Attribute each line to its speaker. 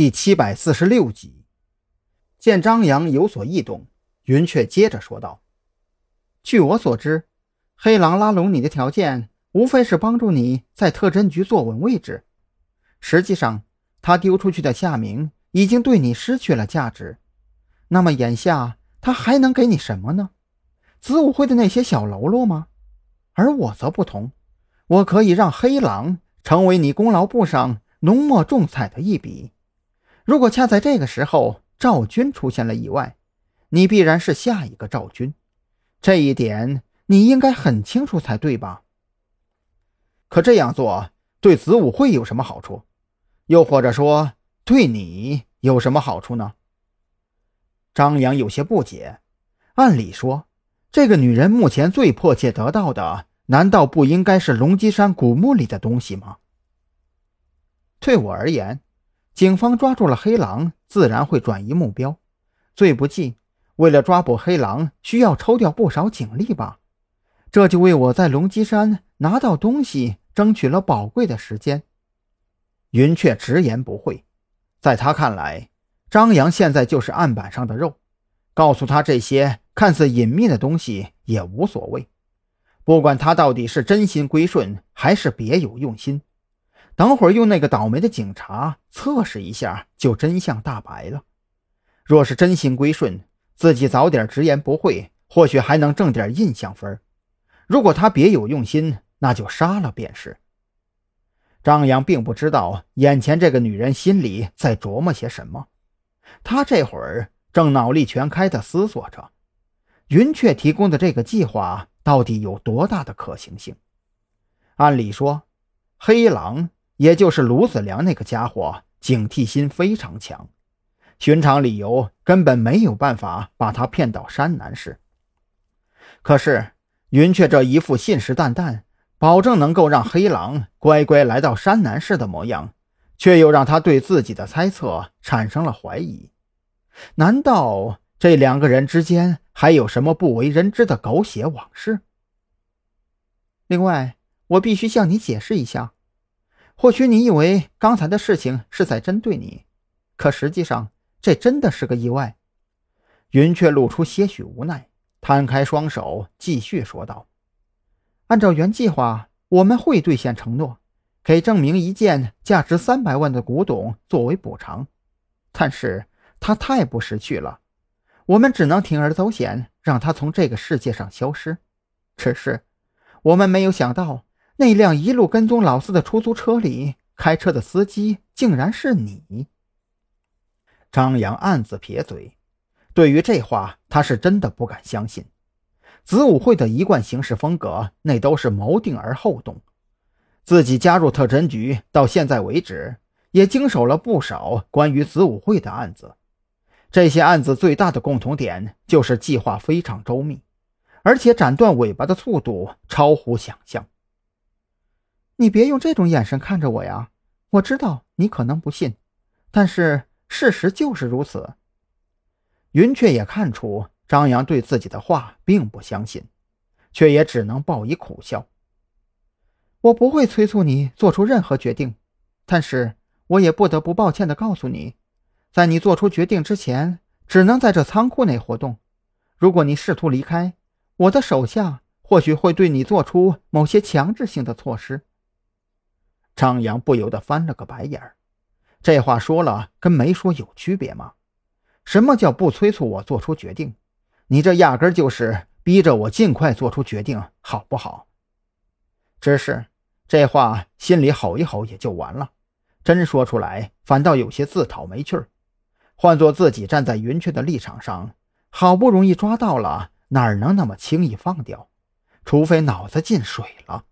Speaker 1: 第七百四十六集，见张扬有所异动，云雀接着说道：“
Speaker 2: 据我所知，黑狼拉拢你的条件，无非是帮助你在特侦局坐稳位置。实际上，他丢出去的夏明已经对你失去了价值。那么，眼下他还能给你什么呢？子午会的那些小喽啰吗？而我则不同，我可以让黑狼成为你功劳簿上浓墨重彩的一笔。”如果恰在这个时候赵军出现了意外，你必然是下一个赵军，这一点你应该很清楚才对吧？
Speaker 1: 可这样做对子午会有什么好处？又或者说对你有什么好处呢？张扬有些不解。按理说，这个女人目前最迫切得到的，难道不应该是龙脊山古墓里的东西吗？
Speaker 2: 对我而言。警方抓住了黑狼，自然会转移目标。最不济，为了抓捕黑狼，需要抽调不少警力吧？这就为我在龙脊山拿到东西争取了宝贵的时间。
Speaker 1: 云雀直言不讳，在他看来，张扬现在就是案板上的肉，告诉他这些看似隐秘的东西也无所谓。不管他到底是真心归顺，还是别有用心。等会儿用那个倒霉的警察测试一下，就真相大白了。若是真心归顺，自己早点直言不讳，或许还能挣点印象分。如果他别有用心，那就杀了便是。张扬并不知道眼前这个女人心里在琢磨些什么，他这会儿正脑力全开地思索着，云雀提供的这个计划到底有多大的可行性。按理说，黑狼。也就是卢子良那个家伙，警惕心非常强，寻常理由根本没有办法把他骗到山南市。可是云雀这一副信誓旦旦，保证能够让黑狼乖乖来到山南市的模样，却又让他对自己的猜测产生了怀疑。难道这两个人之间还有什么不为人知的狗血往事？
Speaker 2: 另外，我必须向你解释一下。或许你以为刚才的事情是在针对你，可实际上这真的是个意外。
Speaker 1: 云雀露出些许无奈，摊开双手继续说道：“
Speaker 2: 按照原计划，我们会兑现承诺，给郑明一件价值三百万的古董作为补偿。但是他太不识趣了，我们只能铤而走险，让他从这个世界上消失。只是我们没有想到。”那辆一路跟踪老四的出租车里，开车的司机竟然是你。
Speaker 1: 张扬暗自撇嘴，对于这话，他是真的不敢相信。子午会的一贯行事风格，那都是谋定而后动。自己加入特侦局到现在为止，也经手了不少关于子午会的案子。这些案子最大的共同点就是计划非常周密，而且斩断尾巴的速度超乎想象。
Speaker 2: 你别用这种眼神看着我呀！我知道你可能不信，但是事实就是如此。
Speaker 1: 云雀也看出张扬对自己的话并不相信，却也只能报以苦笑。
Speaker 2: 我不会催促你做出任何决定，但是我也不得不抱歉地告诉你，在你做出决定之前，只能在这仓库内活动。如果你试图离开，我的手下或许会对你做出某些强制性的措施。
Speaker 1: 张扬不由得翻了个白眼儿，这话说了跟没说有区别吗？什么叫不催促我做出决定？你这压根就是逼着我尽快做出决定，好不好？只是这话心里吼一吼也就完了，真说出来反倒有些自讨没趣儿。换做自己站在云雀的立场上，好不容易抓到了，哪能那么轻易放掉？除非脑子进水了。